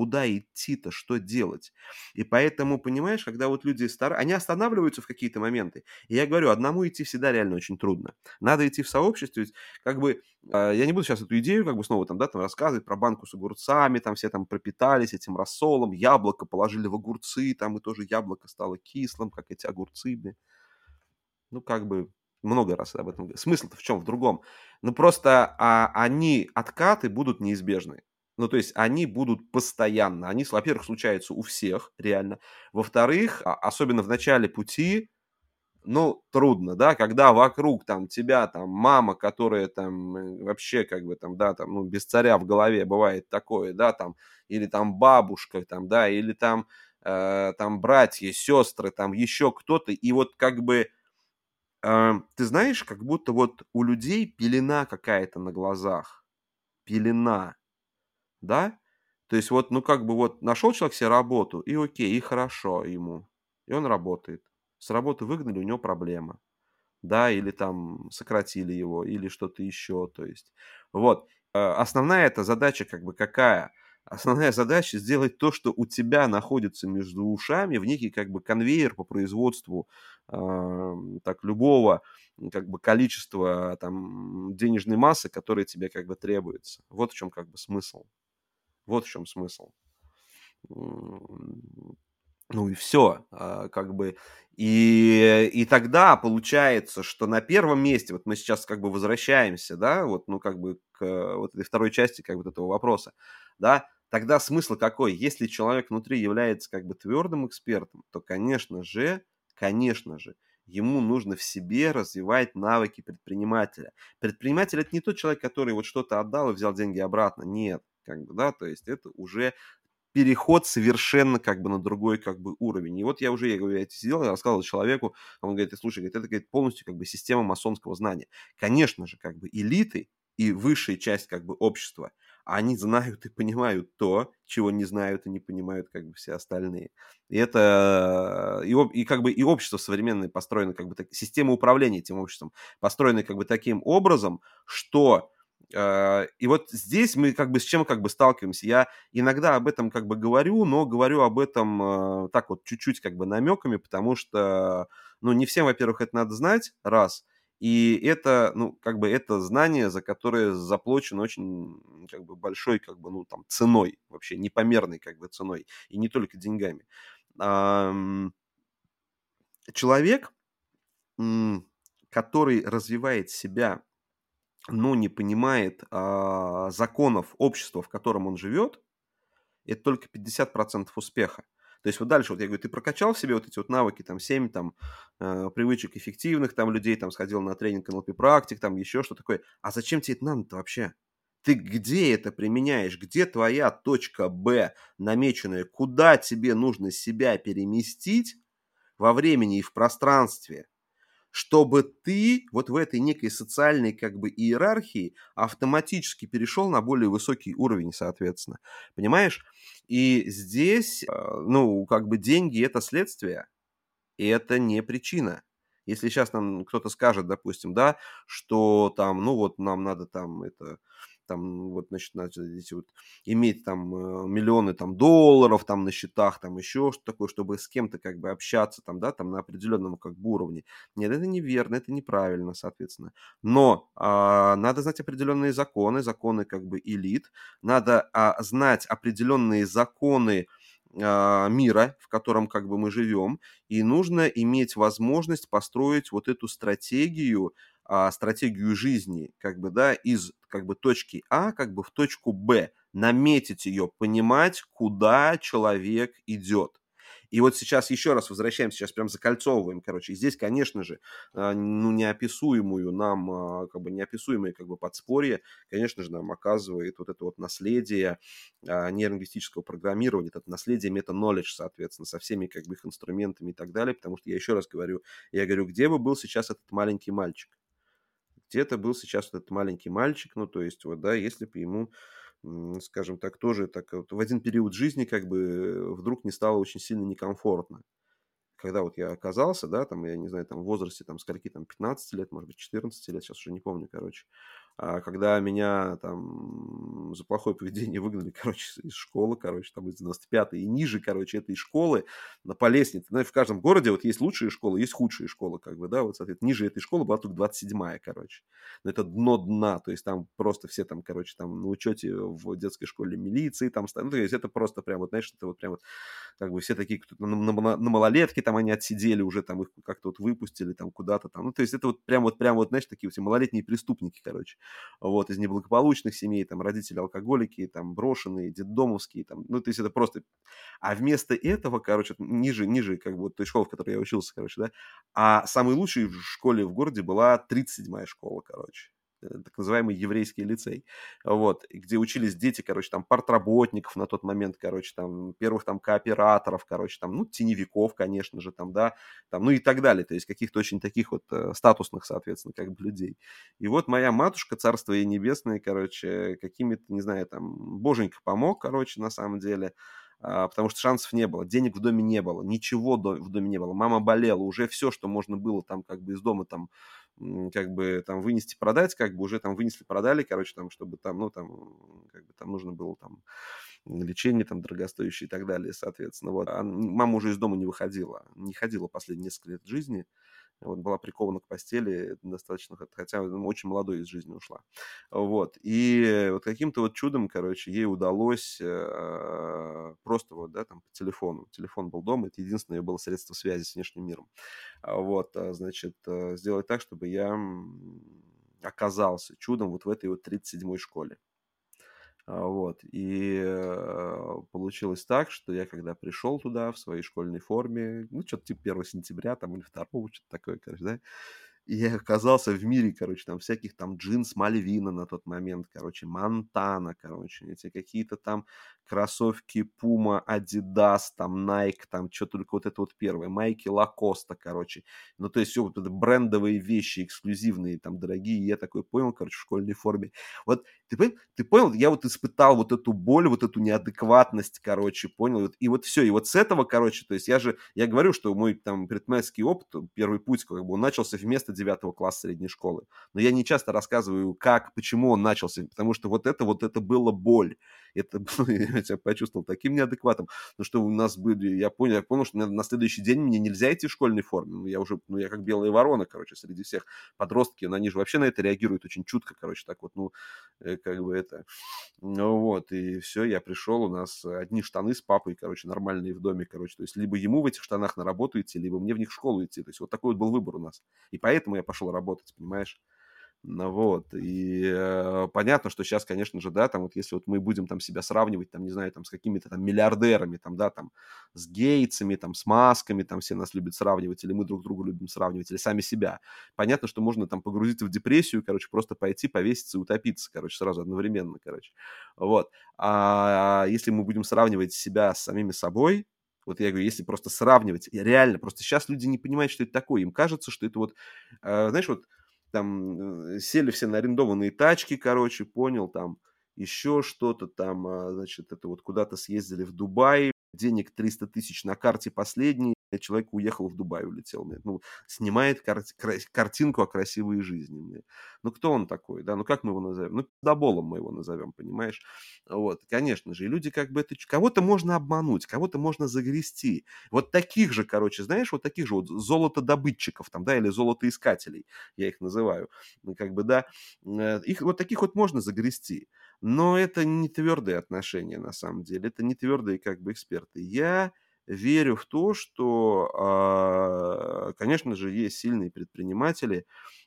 Куда идти-то, что делать. И поэтому, понимаешь, когда вот люди стараются, они останавливаются в какие-то моменты. И я говорю, одному идти всегда реально очень трудно. Надо идти в сообществе, как бы, э, я не буду сейчас эту идею как бы снова там, да, там рассказывать про банку с огурцами, там все там пропитались этим рассолом, яблоко положили в огурцы, там и тоже яблоко стало кислым, как эти огурцы. Ну, как бы, много раз об этом говорю. Смысл-то в чем? В другом. Ну, просто а, они, откаты будут неизбежны. Ну, то есть они будут постоянно. Они, во-первых, случаются у всех, реально. Во-вторых, а, особенно в начале пути, ну, трудно, да, когда вокруг там тебя там мама, которая там э, вообще как бы там, да, там, ну, без царя в голове бывает такое, да, там, или там бабушка, там, да, или там, э, там братья, сестры, там еще кто-то, и вот как бы, э, ты знаешь, как будто вот у людей пелена какая-то на глазах, пелена, да? То есть вот, ну как бы вот нашел человек себе работу, и окей, и хорошо ему, и он работает. С работы выгнали, у него проблема, да, или там сократили его, или что-то еще, то есть. Вот, э, основная эта задача как бы какая? Основная задача сделать то, что у тебя находится между ушами, в некий как бы конвейер по производству э, так любого как бы количества там денежной массы, которая тебе как бы требуется. Вот в чем как бы смысл. Вот в чем смысл. Ну и все, а, как бы. И, и тогда получается, что на первом месте, вот мы сейчас как бы возвращаемся, да, вот, ну, как бы к вот этой второй части как бы этого вопроса, да, тогда смысл какой? Если человек внутри является как бы твердым экспертом, то, конечно же, конечно же, ему нужно в себе развивать навыки предпринимателя. Предприниматель – это не тот человек, который вот что-то отдал и взял деньги обратно. Нет как бы, да, то есть это уже переход совершенно как бы на другой как бы уровень. И вот я уже, я говорю, я это сидел, я рассказывал человеку, он говорит, слушай, говорит, это говорит, полностью как бы система масонского знания. Конечно же, как бы элиты и высшая часть как бы общества, они знают и понимают то, чего не знают и не понимают как бы все остальные. И это, и, и как бы и общество современное построено, как бы так, система управления этим обществом построена как бы таким образом, что и вот здесь мы как бы с чем как бы сталкиваемся. Я иногда об этом как бы говорю, но говорю об этом э, так вот чуть-чуть как бы намеками, потому что, ну, не всем, во-первых, это надо знать, раз. И это, ну, как бы это знание, за которое заплачено очень, как бы, большой, как бы, ну, там, ценой, вообще непомерной, как бы, ценой, и не только деньгами. Человек, который развивает себя но не понимает а, законов общества, в котором он живет, это только 50% успеха. То есть вот дальше, вот я говорю, ты прокачал в себе вот эти вот навыки, там, 7 там, э, привычек эффективных там людей, там, сходил на тренинг НЛП практик, там, еще что такое. А зачем тебе это надо вообще? Ты где это применяешь? Где твоя точка Б намеченная? Куда тебе нужно себя переместить во времени и в пространстве? Чтобы ты вот в этой некой социальной как бы иерархии автоматически перешел на более высокий уровень, соответственно. Понимаешь? И здесь, э, ну, как бы деньги – это следствие, и это не причина. Если сейчас нам кто-то скажет, допустим, да, что там, ну вот нам надо там это там вот, значит, эти вот, иметь там э, миллионы там долларов там на счетах, там еще что-то такое, чтобы с кем-то как бы общаться там, да, там на определенном как бы уровне. Нет, это неверно, это неправильно, соответственно. Но а, надо знать определенные законы, законы как бы элит, надо а, знать определенные законы а, мира, в котором как бы мы живем, и нужно иметь возможность построить вот эту стратегию, а, стратегию жизни, как бы, да, из как бы точки А, как бы в точку Б, наметить ее, понимать, куда человек идет. И вот сейчас еще раз возвращаемся, сейчас прям закольцовываем, короче. И здесь, конечно же, а, ну, неописуемую нам, а, как бы неописуемое как бы подспорье, конечно же, нам оказывает вот это вот наследие а, нейролингвистического программирования, это наследие мета-knowledge, соответственно, со всеми как бы их инструментами и так далее, потому что я еще раз говорю, я говорю, где бы был сейчас этот маленький мальчик? Где-то был сейчас вот этот маленький мальчик, ну, то есть, вот, да, если бы ему скажем так, тоже так вот в один период жизни как бы вдруг не стало очень сильно некомфортно. Когда вот я оказался, да, там, я не знаю, там в возрасте, там, скольки, там, 15 лет, может быть, 14 лет, сейчас уже не помню, короче, когда меня там за плохое поведение выгнали, короче, из школы, короче, там из 95-й и ниже, короче, этой школы на по лестнице. Ну, в каждом городе вот есть лучшие школы, есть худшие школы, как бы, да, вот, соответственно, ниже этой школы была только 27-я, короче. Но это дно дна, то есть там просто все там, короче, там на учете в детской школе милиции, там, ну, то есть это просто прям вот, знаешь, это вот прям вот, как бы все такие, кто на, на, на малолетке там они отсидели уже, там их как-то вот выпустили там куда-то там, ну, то есть это вот прям вот, прям вот, знаешь, такие все малолетние преступники, короче вот, из неблагополучных семей, там, родители алкоголики, там, брошенные, детдомовские, там, ну, то есть это просто... А вместо этого, короче, ниже, ниже, как бы, той школы, в которой я учился, короче, да, а самой лучшей в школе в городе была 37-я школа, короче. Э, так называемый еврейский лицей, вот, где учились дети, короче, там, партработников на тот момент, короче, там, первых там кооператоров, короче, там, ну, теневиков, конечно же, там, да, там, ну и так далее, то есть каких-то очень таких вот э, статусных, соответственно, как бы людей. И вот моя матушка, царство ей небесное, короче, какими-то, не знаю, там, боженька помог, короче, на самом деле, а, потому что шансов не было, денег в доме не было, ничего в доме не было, мама болела, уже все, что можно было там как бы из дома там как бы там вынести, продать, как бы уже там вынесли, продали, короче, там, чтобы там, ну, там, как бы там нужно было там лечение там дорогостоящее и так далее, соответственно. Вот. А мама уже из дома не выходила, не ходила последние несколько лет жизни, вот, была прикована к постели достаточно, хотя ну, очень молодой из жизни ушла. Вот. И вот каким-то вот чудом, короче, ей удалось э, просто вот, да, там по телефону. Телефон был дома, это единственное было средство связи с внешним миром. А вот, а, значит, э, сделать так, чтобы я оказался чудом вот в этой вот 37-й школе. А, вот. И э, получилось так, что я когда пришел туда в своей школьной форме, ну, что-то типа 1 сентября там или 2, что-то такое, короче, да, и я оказался в мире, короче, там всяких там джинс Мальвина на тот момент, короче, Монтана, короче, эти какие-то там кроссовки Puma, Adidas, там Nike, там что только вот это вот первое, майки Лакоста, короче. Ну, то есть все вот это брендовые вещи, эксклюзивные, там, дорогие. Я такой понял, короче, в школьной форме. Вот, ты понял, ты понял, я вот испытал вот эту боль, вот эту неадекватность, короче, понял. И вот все, и вот с этого, короче, то есть я же, я говорю, что мой там предпринимательский опыт, первый путь, как бы он начался вместо девятого класса средней школы. Но я не часто рассказываю, как, почему он начался, потому что вот это, вот это было боль. Это, я себя почувствовал таким неадекватом, ну, что у нас были, я понял, я понял, что на следующий день мне нельзя идти в школьной форме, ну, я уже, ну, я как белая ворона, короче, среди всех подростки, но они же вообще на это реагируют очень чутко, короче, так вот, ну, э, как бы это, ну, вот, и все, я пришел, у нас одни штаны с папой, короче, нормальные в доме, короче, то есть либо ему в этих штанах на работу идти, либо мне в них в школу идти, то есть вот такой вот был выбор у нас, и поэтому я пошел работать, понимаешь? Ну вот, и э, понятно, что сейчас, конечно же, да, там вот если вот мы будем там себя сравнивать, там, не знаю, там с какими-то там миллиардерами, там, да, там, с Гейтсами, там, с Масками, там, все нас любят сравнивать, или мы друг друга любим сравнивать, или сами себя. Понятно, что можно там погрузиться в депрессию, короче, просто пойти, повеситься и утопиться, короче, сразу одновременно, короче. Вот. А если мы будем сравнивать себя с самими собой, вот я говорю, если просто сравнивать, реально, просто сейчас люди не понимают, что это такое. Им кажется, что это вот, э, знаешь, вот там э, сели все на арендованные тачки, короче, понял, там еще что-то там, а, значит, это вот куда-то съездили в Дубай, денег 300 тысяч на карте последний, человек уехал в Дубай, улетел. Ну, снимает кар- картинку о красивой жизни. Ну, кто он такой, да? Ну, как мы его назовем? Ну, доболом мы его назовем, понимаешь? Вот, конечно же. И люди как бы это... Кого-то можно обмануть, кого-то можно загрести. Вот таких же, короче, знаешь, вот таких же вот золотодобытчиков там, да, или золотоискателей, я их называю. Ну, как бы, да, э, их вот таких вот можно загрести. Но это не твердые отношения на самом деле, это не твердые как бы эксперты. Я верю в то, что, а, конечно же, есть сильные предприниматели,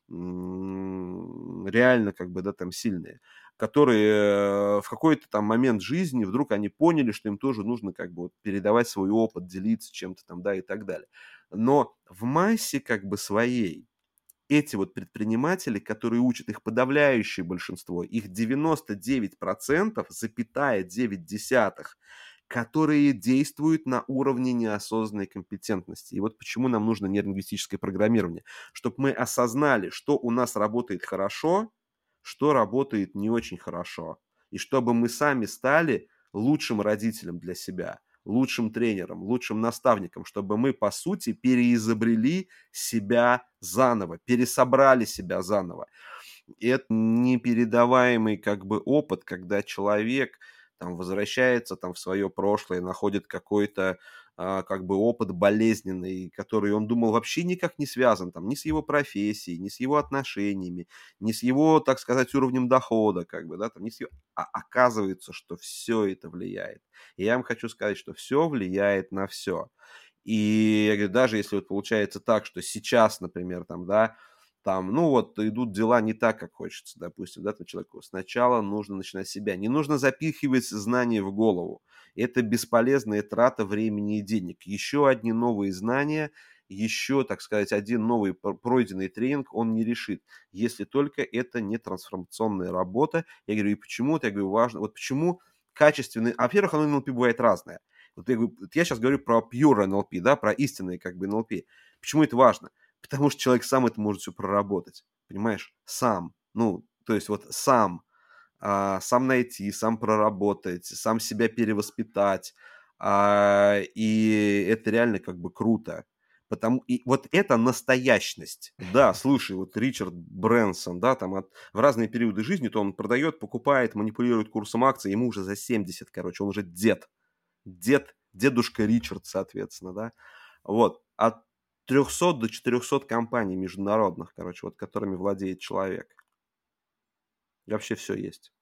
реально как бы, да, там сильные, которые в какой-то там момент жизни вдруг они поняли, что им тоже нужно как бы вот передавать свой опыт, делиться чем-то там, да, и так далее. Но в массе как бы своей эти вот предприниматели, которые учат их подавляющее большинство, их 99%, запятая 9 десятых, которые действуют на уровне неосознанной компетентности. И вот почему нам нужно нейролингвистическое программирование. Чтобы мы осознали, что у нас работает хорошо, что работает не очень хорошо. И чтобы мы сами стали лучшим родителем для себя, лучшим тренером, лучшим наставником, чтобы мы, по сути, переизобрели себя заново, пересобрали себя заново. И это непередаваемый как бы опыт, когда человек там возвращается там в свое прошлое, находит какой-то а, как бы опыт болезненный, который он думал вообще никак не связан там ни с его профессией, ни с его отношениями, ни с его, так сказать, уровнем дохода, как бы, да, там, ни с его... А оказывается, что все это влияет. И я вам хочу сказать, что все влияет на все. И я говорю, даже если вот получается так, что сейчас, например, там, да, там, ну вот, идут дела не так, как хочется, допустим, да, там человеку. Сначала нужно начинать с себя. Не нужно запихивать знания в голову. Это бесполезная трата времени и денег. Еще одни новые знания, еще, так сказать, один новый пройденный тренинг он не решит, если только это не трансформационная работа. Я говорю, и почему? Я говорю, важно. Вот почему качественный... А, во-первых, оно NLP бывает разное. Вот я, говорю, я сейчас говорю про pure NLP, да, про истинный как бы NLP. Почему это важно? Потому что человек сам это может все проработать. Понимаешь? Сам. Ну, то есть вот сам. А, сам найти, сам проработать, сам себя перевоспитать. А, и это реально как бы круто. Потому, и вот это настоящность. Да, слушай, вот Ричард Брэнсон, да, там от, в разные периоды жизни, то он продает, покупает, манипулирует курсом акций, ему уже за 70, короче, он уже дед. Дед, дедушка Ричард, соответственно, да. Вот. От 300 до 400 компаний международных, короче, вот которыми владеет человек. И вообще все есть.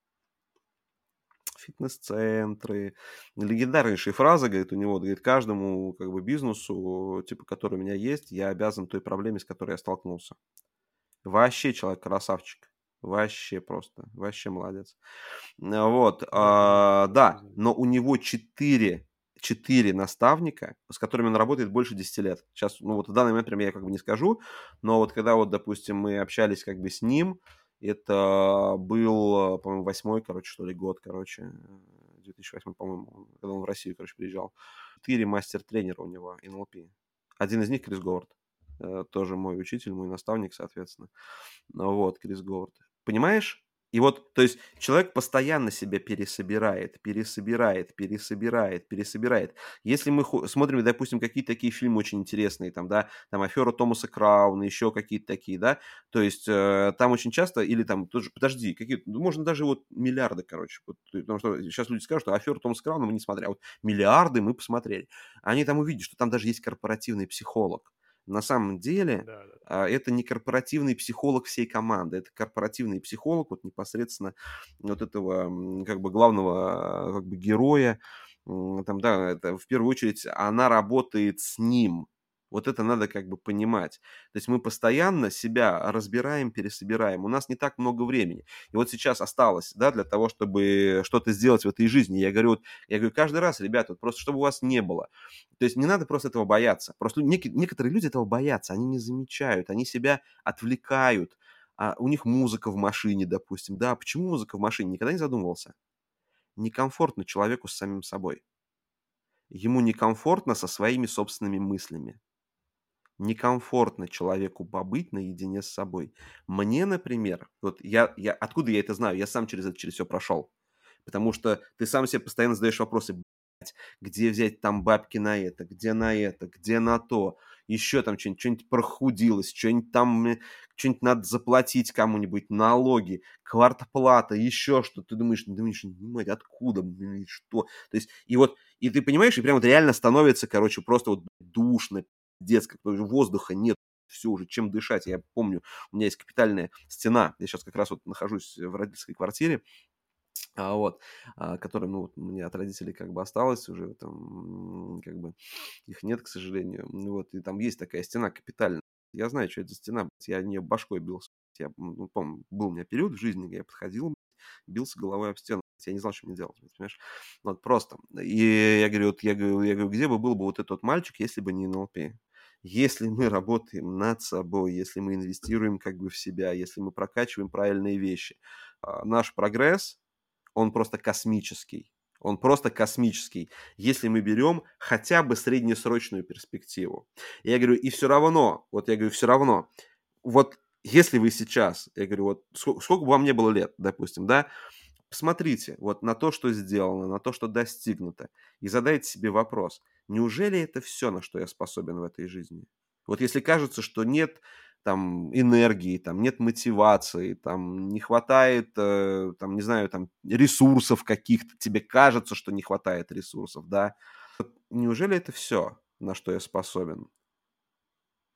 Фитнес-центры. Легендарнейшая фраза, говорит, у него, говорит, каждому как бы бизнесу, типа, который у меня есть, я обязан той проблеме, с которой я столкнулся. Вообще человек красавчик. Вообще просто. Вообще молодец. Вот. А, да, но у него четыре четыре наставника, с которыми он работает больше 10 лет. Сейчас, ну вот в данный момент прям я как бы не скажу, но вот когда вот, допустим, мы общались как бы с ним, это был, по-моему, восьмой, короче, что ли, год, короче, 2008, по-моему, когда он в Россию, короче, приезжал. Четыре мастер-тренера у него, НЛП. Один из них Крис Говард. Э, тоже мой учитель, мой наставник, соответственно. Вот, Крис Говард. Понимаешь? И вот, то есть человек постоянно себя пересобирает, пересобирает, пересобирает, пересобирает. Если мы смотрим, допустим, какие-то такие фильмы очень интересные, там, да, там афера Томаса Крауна, еще какие-то такие, да, то есть э, там очень часто, или там тоже, подожди, какие ну, можно даже вот миллиарды, короче, вот, потому что сейчас люди скажут, что аферу Томаса Крауна мы не смотрели, а вот миллиарды мы посмотрели. Они там увидят, что там даже есть корпоративный психолог, на самом деле да, да. А, это не корпоративный психолог всей команды, это корпоративный психолог вот непосредственно вот этого как бы главного как бы героя, там, да, это в первую очередь она работает с ним, вот это надо как бы понимать. То есть мы постоянно себя разбираем, пересобираем. У нас не так много времени. И вот сейчас осталось, да, для того, чтобы что-то сделать в этой жизни. Я говорю, вот, я говорю каждый раз, ребята, вот просто чтобы у вас не было. То есть не надо просто этого бояться. Просто нек- некоторые люди этого боятся, они не замечают, они себя отвлекают. А у них музыка в машине, допустим. Да, почему музыка в машине? Никогда не задумывался. Некомфортно человеку с самим собой. Ему некомфортно со своими собственными мыслями некомфортно человеку побыть наедине с собой. Мне, например, вот я, я, откуда я это знаю? Я сам через это через все прошел. Потому что ты сам себе постоянно задаешь вопросы, где взять там бабки на это, где на это, где на то, еще там что-нибудь, что-нибудь прохудилось, что-нибудь там, что-нибудь надо заплатить кому-нибудь, налоги, квартплата, еще что Ты думаешь, ну, думаешь, мать, откуда, что? То есть, и вот, и ты понимаешь, и прям вот реально становится, короче, просто вот душно, детская, воздуха нет, все уже, чем дышать. Я помню, у меня есть капитальная стена, я сейчас как раз вот нахожусь в родительской квартире, а, вот, а, которая, ну, вот, мне от родителей как бы осталось уже, там, как бы, их нет, к сожалению, ну, вот, и там есть такая стена капитальная, я знаю, что это за стена, я не башкой бился, я, ну, помню, был у меня период в жизни, где я подходил, бился головой об стену, я не знал, что мне делать, понимаешь, вот, просто, и я говорю, вот, я говорю, я говорю, где бы был бы вот этот мальчик, если бы не НЛП, если мы работаем над собой, если мы инвестируем как бы в себя, если мы прокачиваем правильные вещи, а, наш прогресс, он просто космический. Он просто космический, если мы берем хотя бы среднесрочную перспективу. Я говорю, и все равно, вот я говорю, все равно, вот если вы сейчас, я говорю, вот сколько, сколько бы вам не было лет, допустим, да, посмотрите вот на то, что сделано, на то, что достигнуто, и задайте себе вопрос, неужели это все, на что я способен в этой жизни? Вот если кажется, что нет там энергии, там нет мотивации, там не хватает, э, там не знаю, там ресурсов каких-то, тебе кажется, что не хватает ресурсов, да? Неужели это все, на что я способен?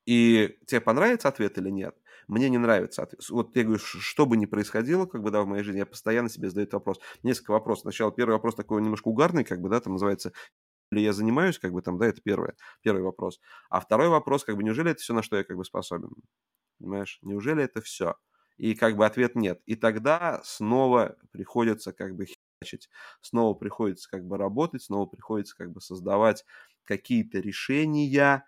И тебе понравится ответ или нет? Мне не нравится ответ. Вот я говорю, что бы ни происходило, как бы, да, в моей жизни, я постоянно себе задаю этот вопрос. Несколько вопросов. Сначала первый вопрос такой немножко угарный, как бы, да, там называется ли я занимаюсь, как бы там, да, это первое, первый вопрос. А второй вопрос, как бы, неужели это все, на что я как бы способен? Понимаешь, неужели это все? И как бы ответ нет. И тогда снова приходится как бы херачить, снова приходится как бы работать, снова приходится как бы создавать какие-то решения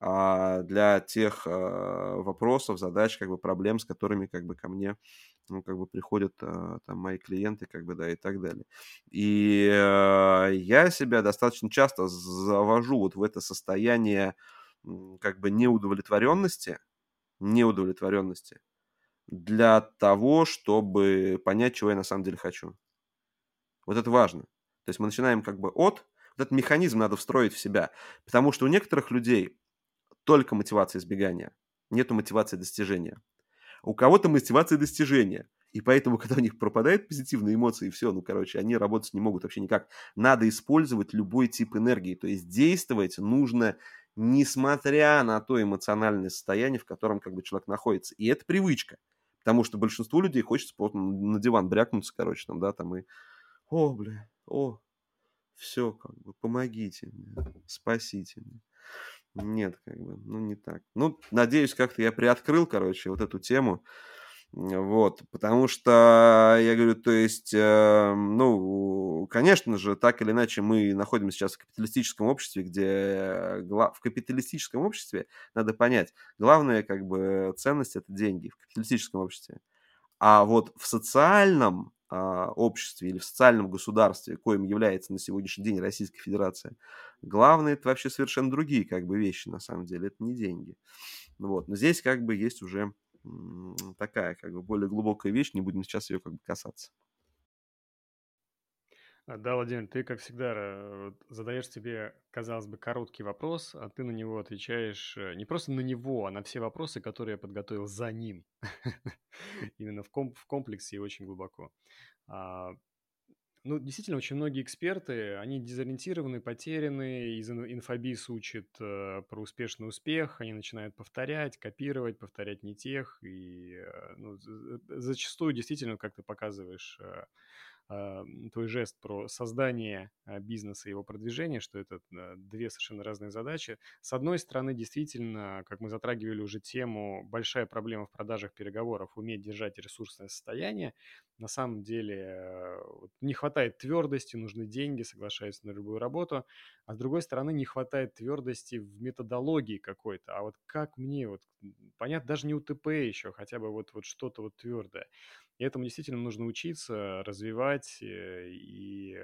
а, для тех а, вопросов, задач, как бы проблем, с которыми как бы ко мне ну, как бы приходят а, там мои клиенты, как бы, да, и так далее. И а, я себя достаточно часто завожу вот в это состояние как бы неудовлетворенности, неудовлетворенности для того, чтобы понять, чего я на самом деле хочу. Вот это важно. То есть мы начинаем как бы от, вот этот механизм надо встроить в себя. Потому что у некоторых людей только мотивация избегания, нету мотивации достижения. У кого-то мотивация достижения. И поэтому, когда у них пропадают позитивные эмоции, все, ну, короче, они работать не могут вообще никак. Надо использовать любой тип энергии. То есть действовать нужно несмотря на то эмоциональное состояние, в котором как бы человек находится. И это привычка. Потому что большинству людей хочется просто на диван брякнуться, короче, там, да, там и... О, бля, о, все, как бы, помогите мне, спасите меня. Нет, как бы, ну не так. Ну, надеюсь, как-то я приоткрыл, короче, вот эту тему. Вот, потому что, я говорю, то есть, э, ну, конечно же, так или иначе мы находимся сейчас в капиталистическом обществе, где в капиталистическом обществе, надо понять, главная как бы ценность – это деньги в капиталистическом обществе. А вот в социальном а, обществе или в социальном государстве, коим является на сегодняшний день Российская Федерация, главное это вообще совершенно другие как бы вещи на самом деле, это не деньги. Вот. Но здесь как бы есть уже такая как бы более глубокая вещь, не будем сейчас ее как бы касаться. А, да, Владимир, ты, как всегда, задаешь себе, казалось бы, короткий вопрос, а ты на него отвечаешь э, не просто на него, а на все вопросы, которые я подготовил за ним. Именно в, комплексе и очень глубоко. Ну, действительно, очень многие эксперты, они дезориентированы, потеряны, из инфобиз учат э, про успешный успех, они начинают повторять, копировать, повторять не тех, и э, ну, зачастую действительно, как ты показываешь, э, а, твой жест про создание а, бизнеса и его продвижение, что это а, две совершенно разные задачи. С одной стороны, действительно, как мы затрагивали уже тему, большая проблема в продажах переговоров, уметь держать ресурсное состояние. На самом деле не хватает твердости, нужны деньги, соглашаются на любую работу. А с другой стороны, не хватает твердости в методологии какой-то. А вот как мне, вот понятно, даже не УТП еще, хотя бы вот, вот что-то вот твердое. И этому действительно нужно учиться, развивать, э, и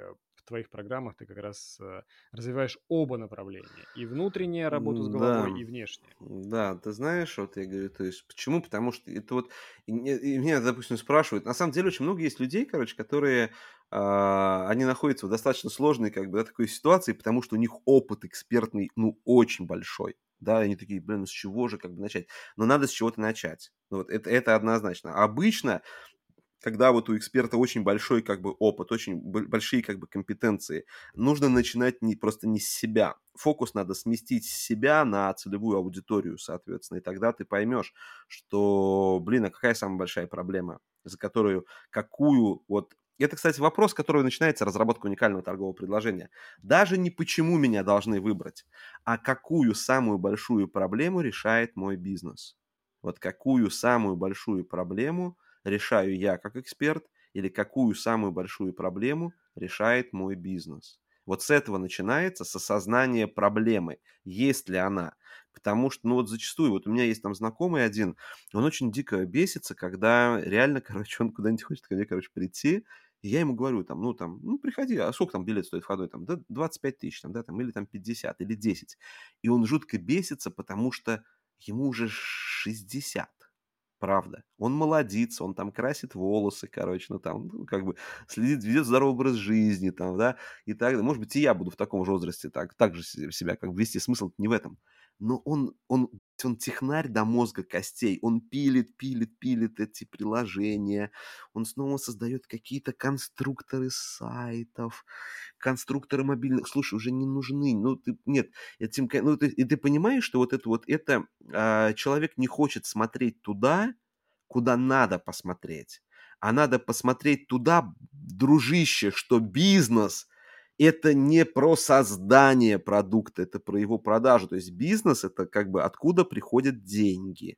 в твоих программах ты как раз э, развиваешь оба направления. И внутренняя работа с головой, Да, и внешняя. да, ты знаешь, вот я говорю, то есть почему? Потому что это вот, и меня, допустим, спрашивают, на самом деле очень много есть людей, короче, которые, а, они находятся в достаточно сложной, как бы, да, такой ситуации, потому что у них опыт экспертный, ну, очень большой. Да, они такие, блин, ну с чего же как бы начать? Но надо с чего-то начать. Ну, вот это, это однозначно. Обычно когда вот у эксперта очень большой как бы опыт, очень большие как бы компетенции, нужно начинать не просто не с себя. Фокус надо сместить с себя на целевую аудиторию, соответственно, и тогда ты поймешь, что, блин, а какая самая большая проблема, за которую, какую вот Это, кстати, вопрос, который начинается разработка уникального торгового предложения. Даже не почему меня должны выбрать, а какую самую большую проблему решает мой бизнес. Вот какую самую большую проблему решаю я как эксперт или какую самую большую проблему решает мой бизнес. Вот с этого начинается, с осознания проблемы, есть ли она. Потому что, ну вот зачастую, вот у меня есть там знакомый один, он очень дико бесится, когда реально, короче, он куда-нибудь хочет ко мне, короче, прийти, и я ему говорю, там, ну, там, ну, приходи, а сколько там билет стоит входной? Там, да, 25 тысяч, там, да, там, или там 50, или 10. И он жутко бесится, потому что ему уже 60 правда. Он молодится, он там красит волосы, короче, ну там, ну, как бы следит, ведет здоровый образ жизни, там, да, и так далее. Может быть, и я буду в таком же возрасте так, так же себя как бы вести. Смысл не в этом. Но он, он он технарь до мозга костей, он пилит, пилит, пилит эти приложения, он снова создает какие-то конструкторы сайтов, конструкторы мобильных, слушай, уже не нужны, ну ты, нет, этим, ну ты, и ты понимаешь, что вот это вот, это а, человек не хочет смотреть туда, куда надо посмотреть, а надо посмотреть туда, дружище, что бизнес – это не про создание продукта, это про его продажу. То есть бизнес это как бы откуда приходят деньги.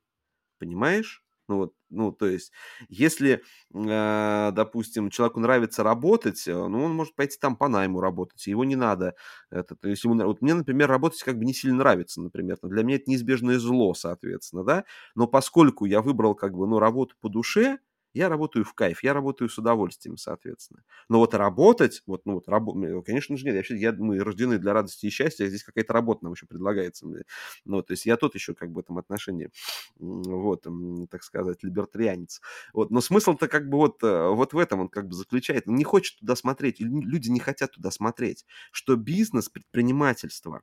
Понимаешь? Ну вот, ну то есть, если, э, допустим, человеку нравится работать, э, ну он может пойти там по найму работать, его не надо. Это, то есть ему, вот мне, например, работать как бы не сильно нравится, например, для меня это неизбежное зло, соответственно, да. Но поскольку я выбрал как бы, ну работу по душе, я работаю в кайф, я работаю с удовольствием, соответственно. Но вот работать, вот, ну вот, рабо... конечно же, нет, я, я, мы рождены для радости и счастья, а здесь какая-то работа нам еще предлагается. Ну, то есть я тот еще как бы в этом отношении, вот, так сказать, либертарианец. Вот, но смысл-то как бы вот, э, вот в этом он как бы заключает. Не хочет туда смотреть, люди не хотят туда смотреть, что бизнес, предпринимательство,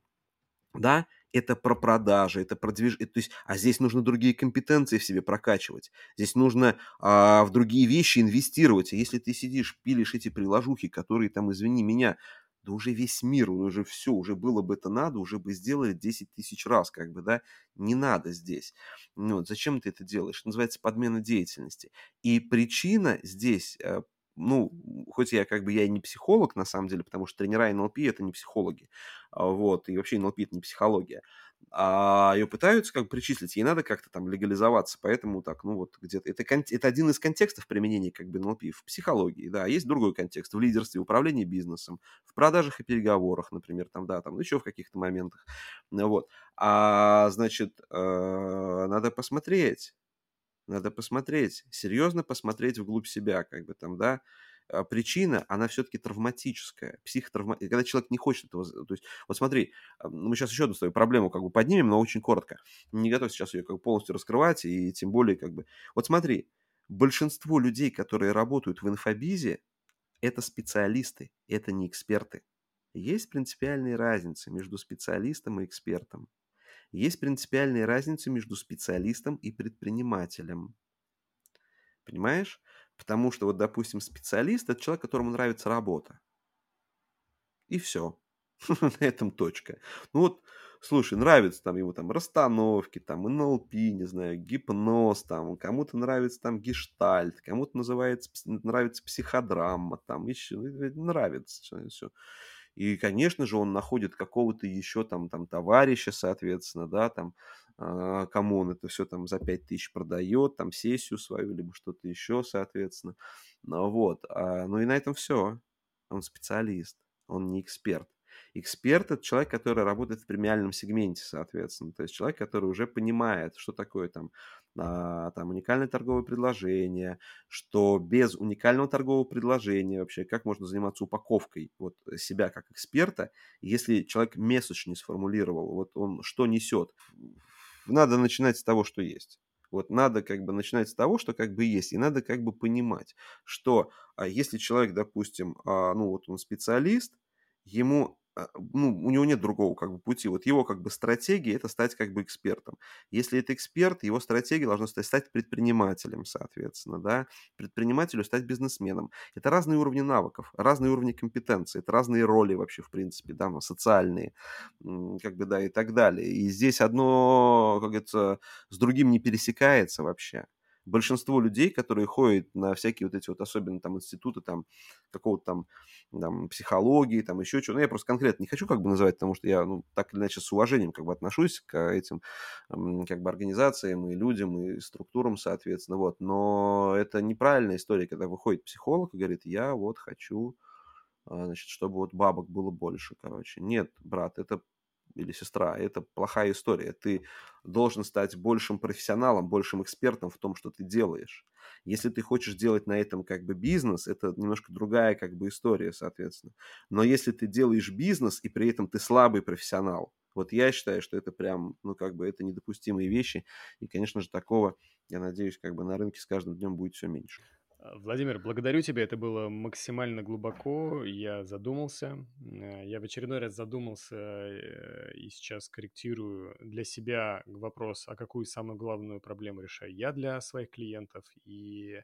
да, это про продажи, это про движение, то есть, а здесь нужно другие компетенции в себе прокачивать, здесь нужно а, в другие вещи инвестировать, а если ты сидишь, пилишь эти приложухи, которые там, извини меня, да уже весь мир, уже все, уже было бы это надо, уже бы сделали 10 тысяч раз, как бы, да, не надо здесь. Ну, вот, зачем ты это делаешь? Называется подмена деятельности. И причина здесь, э, ну, хоть я как бы я и не психолог на самом деле, потому что тренера НЛП это не психологи, а, вот, и вообще НЛП это не психология, а ее пытаются как бы причислить, ей надо как-то там легализоваться, поэтому так, ну вот где-то, это, это один из контекстов применения как бы НЛП в психологии, да, есть другой контекст в лидерстве, управлении бизнесом, в продажах и переговорах, например, там, да, там еще в каких-то моментах, вот, а, значит, э, надо посмотреть, надо посмотреть, серьезно посмотреть вглубь себя, как бы там, да, а, причина, она все-таки травматическая, психотравма... Когда человек не хочет этого... То есть, вот смотри, а, мы сейчас еще одну свою проблему как бы поднимем, но очень коротко. Не готов сейчас ее как бы полностью раскрывать, и тем более как бы... Вот смотри, большинство людей, которые работают в инфобизе, это специалисты, это не эксперты. Есть принципиальные разницы между специалистом и экспертом. Есть принципиальные разницы между специалистом и предпринимателем. Понимаешь? Потому что, вот, допустим, специалист – это человек, которому нравится работа. И все. На этом точка. Ну вот, слушай, нравится там ему там расстановки, там НЛП, не знаю, гипноз, там, кому-то нравится там гештальт, кому-то называется, нравится психодрама, там, еще, ну, нравится все. И, конечно же, он находит какого-то еще там, там товарища, соответственно, да, там, э, кому он это все там за 5 тысяч продает, там сессию свою, либо что-то еще, соответственно. Ну, вот. А, ну и на этом все. Он специалист, он не эксперт. Эксперт – это человек, который работает в премиальном сегменте, соответственно. То есть человек, который уже понимает, что такое там, а, там уникальное торговое предложение, что без уникального торгового предложения вообще, как можно заниматься упаковкой вот себя как эксперта, если человек месседж не сформулировал, вот он что несет. Надо начинать с того, что есть. Вот надо как бы начинать с того, что как бы есть, и надо как бы понимать, что а если человек, допустим, а, ну вот он специалист, ему ну, у него нет другого как бы пути. Вот его как бы стратегия – это стать как бы экспертом. Если это эксперт, его стратегия должна стать, стать предпринимателем, соответственно, да, предпринимателю стать бизнесменом. Это разные уровни навыков, разные уровни компетенции, это разные роли вообще, в принципе, да, ну, социальные, как бы, да, и так далее. И здесь одно, как говорится, с другим не пересекается вообще. Большинство людей, которые ходят на всякие вот эти вот, особенно там институты там какого-то там, там психологии, там еще чего, ну я просто конкретно не хочу как бы называть, потому что я, ну, так или иначе с уважением как бы отношусь к этим как бы организациям и людям, и структурам, соответственно, вот, но это неправильная история, когда выходит психолог и говорит, я вот хочу а, значит, чтобы вот бабок было больше, короче. Нет, брат, это или сестра, это плохая история. Ты должен стать большим профессионалом, большим экспертом в том, что ты делаешь. Если ты хочешь делать на этом как бы бизнес, это немножко другая как бы история, соответственно. Но если ты делаешь бизнес, и при этом ты слабый профессионал, вот я считаю, что это прям, ну, как бы, это недопустимые вещи. И, конечно же, такого, я надеюсь, как бы на рынке с каждым днем будет все меньше. А, Владимир, благодарю тебя. Это было максимально глубоко. Я задумался. Э, я в очередной раз задумался э, и сейчас корректирую для себя вопрос, а какую самую главную проблему решаю я для своих клиентов. И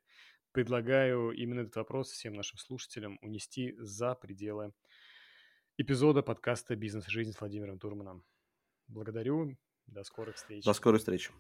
предлагаю именно этот вопрос всем нашим слушателям унести за пределы эпизода подкаста «Бизнес и жизнь» с Владимиром Турманом. Благодарю. До скорых встреч. До скорой встречи.